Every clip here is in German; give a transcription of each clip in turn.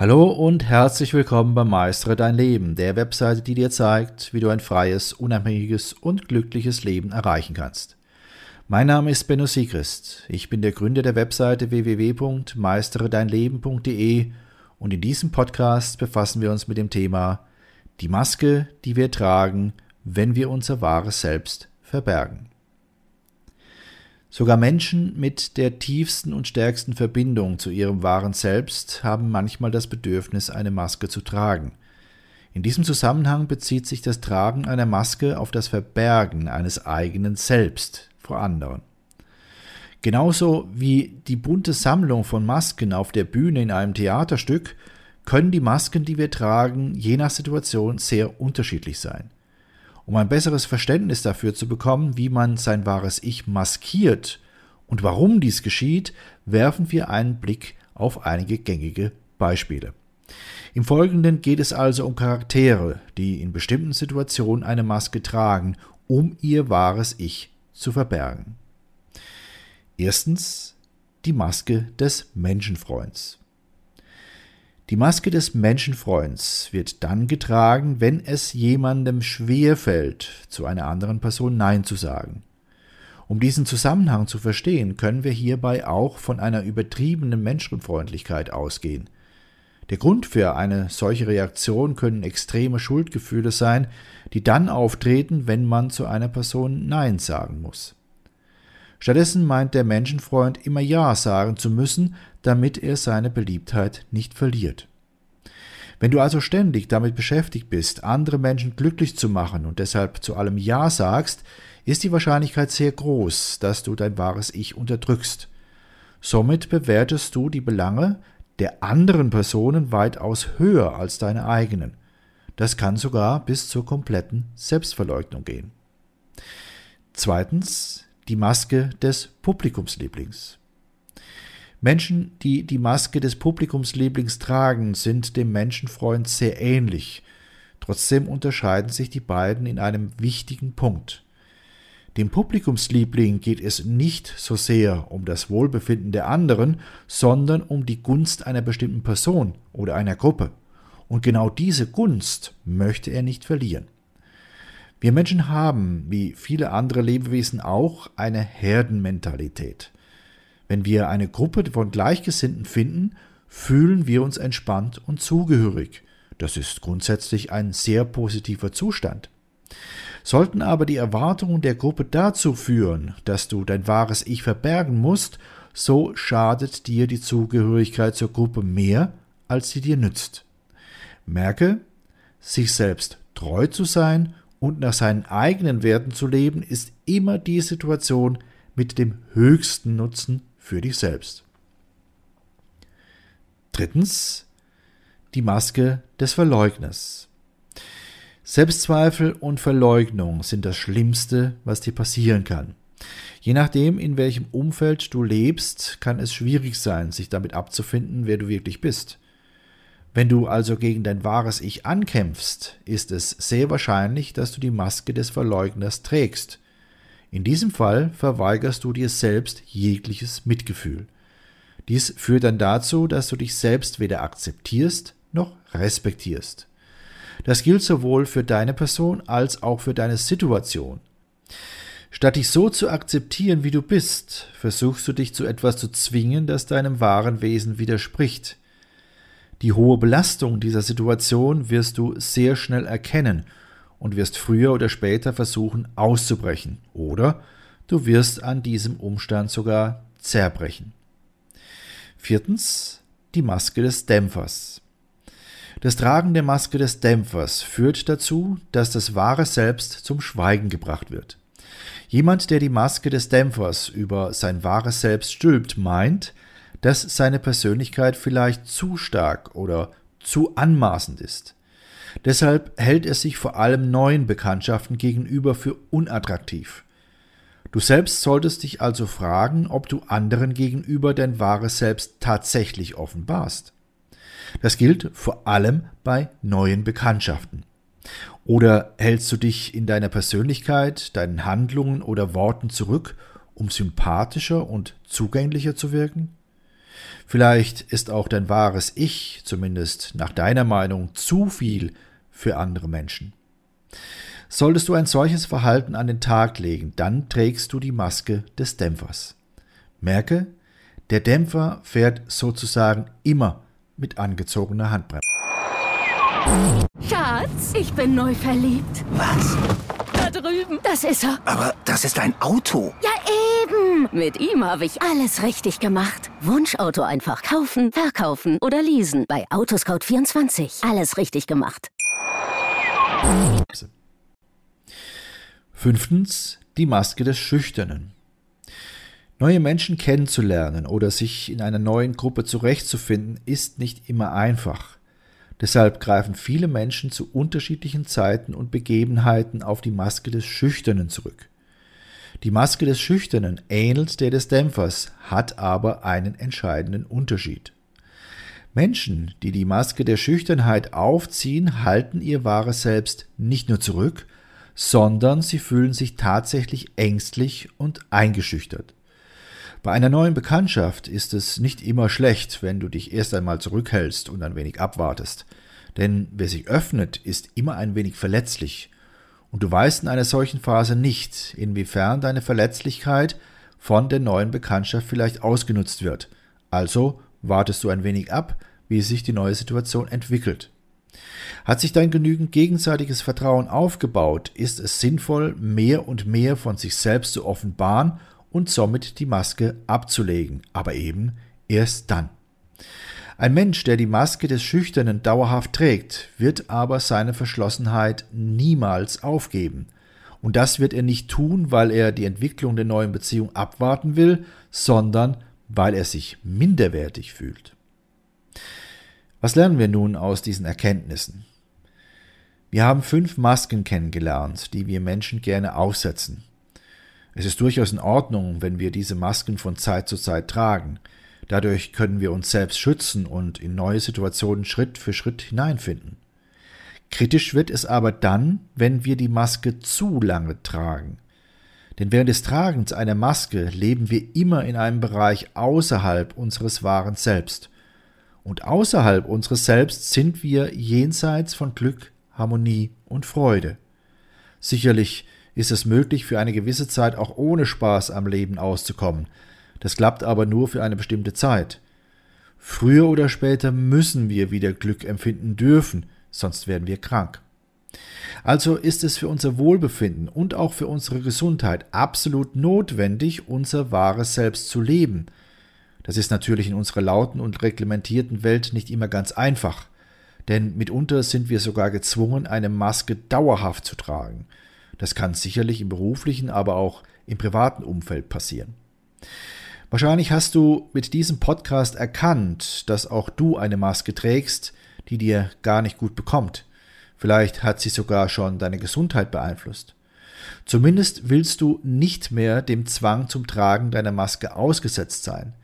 Hallo und herzlich willkommen bei Meistere dein Leben, der Webseite, die dir zeigt, wie du ein freies, unabhängiges und glückliches Leben erreichen kannst. Mein Name ist Benno Siegrist. Ich bin der Gründer der Webseite www.meisteredeinleben.de und in diesem Podcast befassen wir uns mit dem Thema die Maske, die wir tragen, wenn wir unser wahres Selbst verbergen. Sogar Menschen mit der tiefsten und stärksten Verbindung zu ihrem wahren Selbst haben manchmal das Bedürfnis, eine Maske zu tragen. In diesem Zusammenhang bezieht sich das Tragen einer Maske auf das Verbergen eines eigenen Selbst vor anderen. Genauso wie die bunte Sammlung von Masken auf der Bühne in einem Theaterstück können die Masken, die wir tragen, je nach Situation sehr unterschiedlich sein. Um ein besseres Verständnis dafür zu bekommen, wie man sein wahres Ich maskiert und warum dies geschieht, werfen wir einen Blick auf einige gängige Beispiele. Im Folgenden geht es also um Charaktere, die in bestimmten Situationen eine Maske tragen, um ihr wahres Ich zu verbergen. Erstens die Maske des Menschenfreunds. Die Maske des Menschenfreunds wird dann getragen, wenn es jemandem schwer fällt, zu einer anderen Person Nein zu sagen. Um diesen Zusammenhang zu verstehen, können wir hierbei auch von einer übertriebenen Menschenfreundlichkeit ausgehen. Der Grund für eine solche Reaktion können extreme Schuldgefühle sein, die dann auftreten, wenn man zu einer Person Nein sagen muss. Stattdessen meint der Menschenfreund immer Ja sagen zu müssen, damit er seine Beliebtheit nicht verliert. Wenn du also ständig damit beschäftigt bist, andere Menschen glücklich zu machen und deshalb zu allem Ja sagst, ist die Wahrscheinlichkeit sehr groß, dass du dein wahres Ich unterdrückst. Somit bewertest du die Belange der anderen Personen weitaus höher als deine eigenen. Das kann sogar bis zur kompletten Selbstverleugnung gehen. Zweitens die Maske des Publikumslieblings. Menschen, die die Maske des Publikumslieblings tragen, sind dem Menschenfreund sehr ähnlich. Trotzdem unterscheiden sich die beiden in einem wichtigen Punkt. Dem Publikumsliebling geht es nicht so sehr um das Wohlbefinden der anderen, sondern um die Gunst einer bestimmten Person oder einer Gruppe. Und genau diese Gunst möchte er nicht verlieren. Wir Menschen haben, wie viele andere Lebewesen auch, eine Herdenmentalität. Wenn wir eine Gruppe von Gleichgesinnten finden, fühlen wir uns entspannt und zugehörig. Das ist grundsätzlich ein sehr positiver Zustand. Sollten aber die Erwartungen der Gruppe dazu führen, dass du dein wahres Ich verbergen musst, so schadet dir die Zugehörigkeit zur Gruppe mehr, als sie dir nützt. Merke, sich selbst treu zu sein und nach seinen eigenen Werten zu leben, ist immer die Situation mit dem höchsten Nutzen für dich selbst. Drittens die Maske des Verleugners. Selbstzweifel und Verleugnung sind das Schlimmste, was dir passieren kann. Je nachdem, in welchem Umfeld du lebst, kann es schwierig sein, sich damit abzufinden, wer du wirklich bist. Wenn du also gegen dein wahres Ich ankämpfst, ist es sehr wahrscheinlich, dass du die Maske des Verleugners trägst. In diesem Fall verweigerst du dir selbst jegliches Mitgefühl. Dies führt dann dazu, dass du dich selbst weder akzeptierst noch respektierst. Das gilt sowohl für deine Person als auch für deine Situation. Statt dich so zu akzeptieren, wie du bist, versuchst du dich zu etwas zu zwingen, das deinem wahren Wesen widerspricht. Die hohe Belastung dieser Situation wirst du sehr schnell erkennen und wirst früher oder später versuchen auszubrechen oder du wirst an diesem Umstand sogar zerbrechen. Viertens die Maske des Dämpfers. Das Tragen der Maske des Dämpfers führt dazu, dass das wahre Selbst zum Schweigen gebracht wird. Jemand, der die Maske des Dämpfers über sein wahres Selbst stülpt, meint, dass seine Persönlichkeit vielleicht zu stark oder zu anmaßend ist. Deshalb hält er sich vor allem neuen Bekanntschaften gegenüber für unattraktiv. Du selbst solltest dich also fragen, ob du anderen gegenüber dein wahres Selbst tatsächlich offenbarst. Das gilt vor allem bei neuen Bekanntschaften. Oder hältst du dich in deiner Persönlichkeit, deinen Handlungen oder Worten zurück, um sympathischer und zugänglicher zu wirken? Vielleicht ist auch dein wahres Ich, zumindest nach deiner Meinung, zu viel für andere Menschen. Solltest du ein solches Verhalten an den Tag legen, dann trägst du die Maske des Dämpfers. Merke, der Dämpfer fährt sozusagen immer mit angezogener Handbremse. Schatz, ich bin neu verliebt. Was? Da drüben. Das ist er. Aber das ist ein Auto. Ja, eben. Mit ihm habe ich alles richtig gemacht. Wunschauto einfach kaufen, verkaufen oder leasen. Bei Autoscout24. Alles richtig gemacht. Fünftens, die Maske des Schüchternen. Neue Menschen kennenzulernen oder sich in einer neuen Gruppe zurechtzufinden, ist nicht immer einfach. Deshalb greifen viele Menschen zu unterschiedlichen Zeiten und Begebenheiten auf die Maske des Schüchternen zurück. Die Maske des Schüchternen ähnelt der des Dämpfers, hat aber einen entscheidenden Unterschied. Menschen, die die Maske der Schüchternheit aufziehen, halten ihr wahres Selbst nicht nur zurück, sondern sie fühlen sich tatsächlich ängstlich und eingeschüchtert. Bei einer neuen Bekanntschaft ist es nicht immer schlecht, wenn du dich erst einmal zurückhältst und ein wenig abwartest. Denn wer sich öffnet, ist immer ein wenig verletzlich. Und du weißt in einer solchen Phase nicht, inwiefern deine Verletzlichkeit von der neuen Bekanntschaft vielleicht ausgenutzt wird. Also wartest du ein wenig ab, wie sich die neue Situation entwickelt. Hat sich dein genügend gegenseitiges Vertrauen aufgebaut, ist es sinnvoll, mehr und mehr von sich selbst zu offenbaren und somit die Maske abzulegen, aber eben erst dann. Ein Mensch, der die Maske des Schüchternen dauerhaft trägt, wird aber seine Verschlossenheit niemals aufgeben. Und das wird er nicht tun, weil er die Entwicklung der neuen Beziehung abwarten will, sondern weil er sich minderwertig fühlt. Was lernen wir nun aus diesen Erkenntnissen? Wir haben fünf Masken kennengelernt, die wir Menschen gerne aufsetzen. Es ist durchaus in Ordnung, wenn wir diese Masken von Zeit zu Zeit tragen. Dadurch können wir uns selbst schützen und in neue Situationen Schritt für Schritt hineinfinden. Kritisch wird es aber dann, wenn wir die Maske zu lange tragen. Denn während des Tragens einer Maske leben wir immer in einem Bereich außerhalb unseres wahren Selbst. Und außerhalb unseres Selbst sind wir jenseits von Glück, Harmonie und Freude. Sicherlich ist es möglich, für eine gewisse Zeit auch ohne Spaß am Leben auszukommen. Das klappt aber nur für eine bestimmte Zeit. Früher oder später müssen wir wieder Glück empfinden dürfen, sonst werden wir krank. Also ist es für unser Wohlbefinden und auch für unsere Gesundheit absolut notwendig, unser wahres Selbst zu leben. Das ist natürlich in unserer lauten und reglementierten Welt nicht immer ganz einfach, denn mitunter sind wir sogar gezwungen, eine Maske dauerhaft zu tragen. Das kann sicherlich im beruflichen, aber auch im privaten Umfeld passieren. Wahrscheinlich hast du mit diesem Podcast erkannt, dass auch du eine Maske trägst, die dir gar nicht gut bekommt. Vielleicht hat sie sogar schon deine Gesundheit beeinflusst. Zumindest willst du nicht mehr dem Zwang zum Tragen deiner Maske ausgesetzt sein.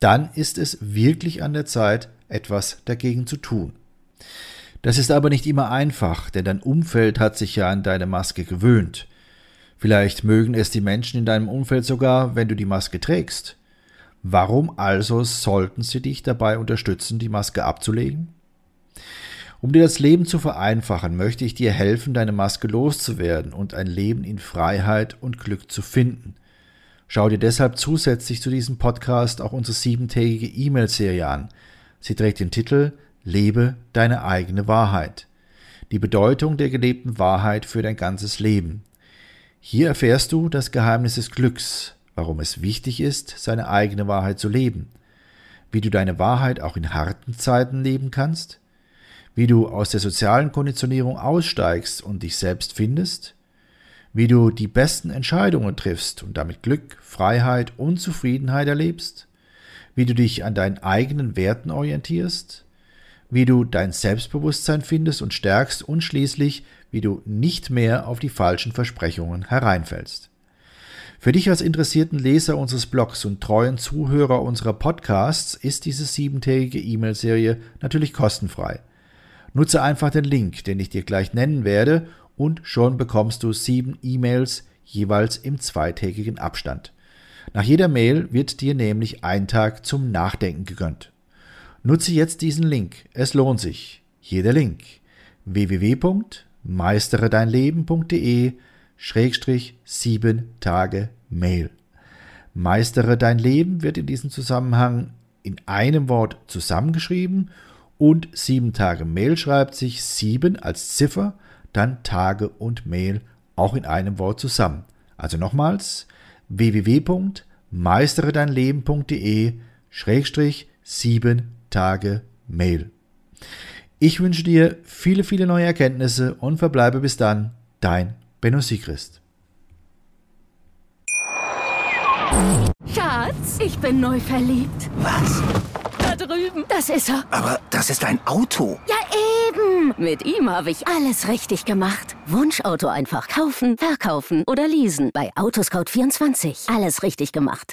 Dann ist es wirklich an der Zeit, etwas dagegen zu tun. Das ist aber nicht immer einfach, denn dein Umfeld hat sich ja an deine Maske gewöhnt. Vielleicht mögen es die Menschen in deinem Umfeld sogar, wenn du die Maske trägst. Warum also sollten sie dich dabei unterstützen, die Maske abzulegen? Um dir das Leben zu vereinfachen, möchte ich dir helfen, deine Maske loszuwerden und ein Leben in Freiheit und Glück zu finden. Schau dir deshalb zusätzlich zu diesem Podcast auch unsere siebentägige E-Mail-Serie an. Sie trägt den Titel Lebe deine eigene Wahrheit. Die Bedeutung der gelebten Wahrheit für dein ganzes Leben. Hier erfährst du das Geheimnis des Glücks, warum es wichtig ist, seine eigene Wahrheit zu leben, wie du deine Wahrheit auch in harten Zeiten leben kannst, wie du aus der sozialen Konditionierung aussteigst und dich selbst findest, wie du die besten Entscheidungen triffst und damit Glück, Freiheit und Zufriedenheit erlebst, wie du dich an deinen eigenen Werten orientierst, wie du dein Selbstbewusstsein findest und stärkst und schließlich, wie du nicht mehr auf die falschen Versprechungen hereinfällst. Für dich als interessierten Leser unseres Blogs und treuen Zuhörer unserer Podcasts ist diese siebentägige E-Mail-Serie natürlich kostenfrei. Nutze einfach den Link, den ich dir gleich nennen werde, und schon bekommst du sieben E-Mails jeweils im zweitägigen Abstand. Nach jeder Mail wird dir nämlich ein Tag zum Nachdenken gegönnt. Nutze jetzt diesen Link. Es lohnt sich. Hier der Link. www.meisteredeinleben.de Schrägstrich 7 Tage Mail. Meistere dein Leben wird in diesem Zusammenhang in einem Wort zusammengeschrieben und 7 Tage Mail schreibt sich 7 als Ziffer, dann Tage und Mail auch in einem Wort zusammen. Also nochmals www.meisteredeinleben.de Schrägstrich 7 Tage Mail. Ich wünsche dir viele, viele neue Erkenntnisse und verbleibe bis dann dein Benno Siegrist. Schatz, ich bin neu verliebt. Was? Da drüben. Das ist er. Aber das ist ein Auto. Ja, eben. Mit ihm habe ich alles richtig gemacht. Wunschauto einfach kaufen, verkaufen oder leasen. Bei Autoscout24. Alles richtig gemacht.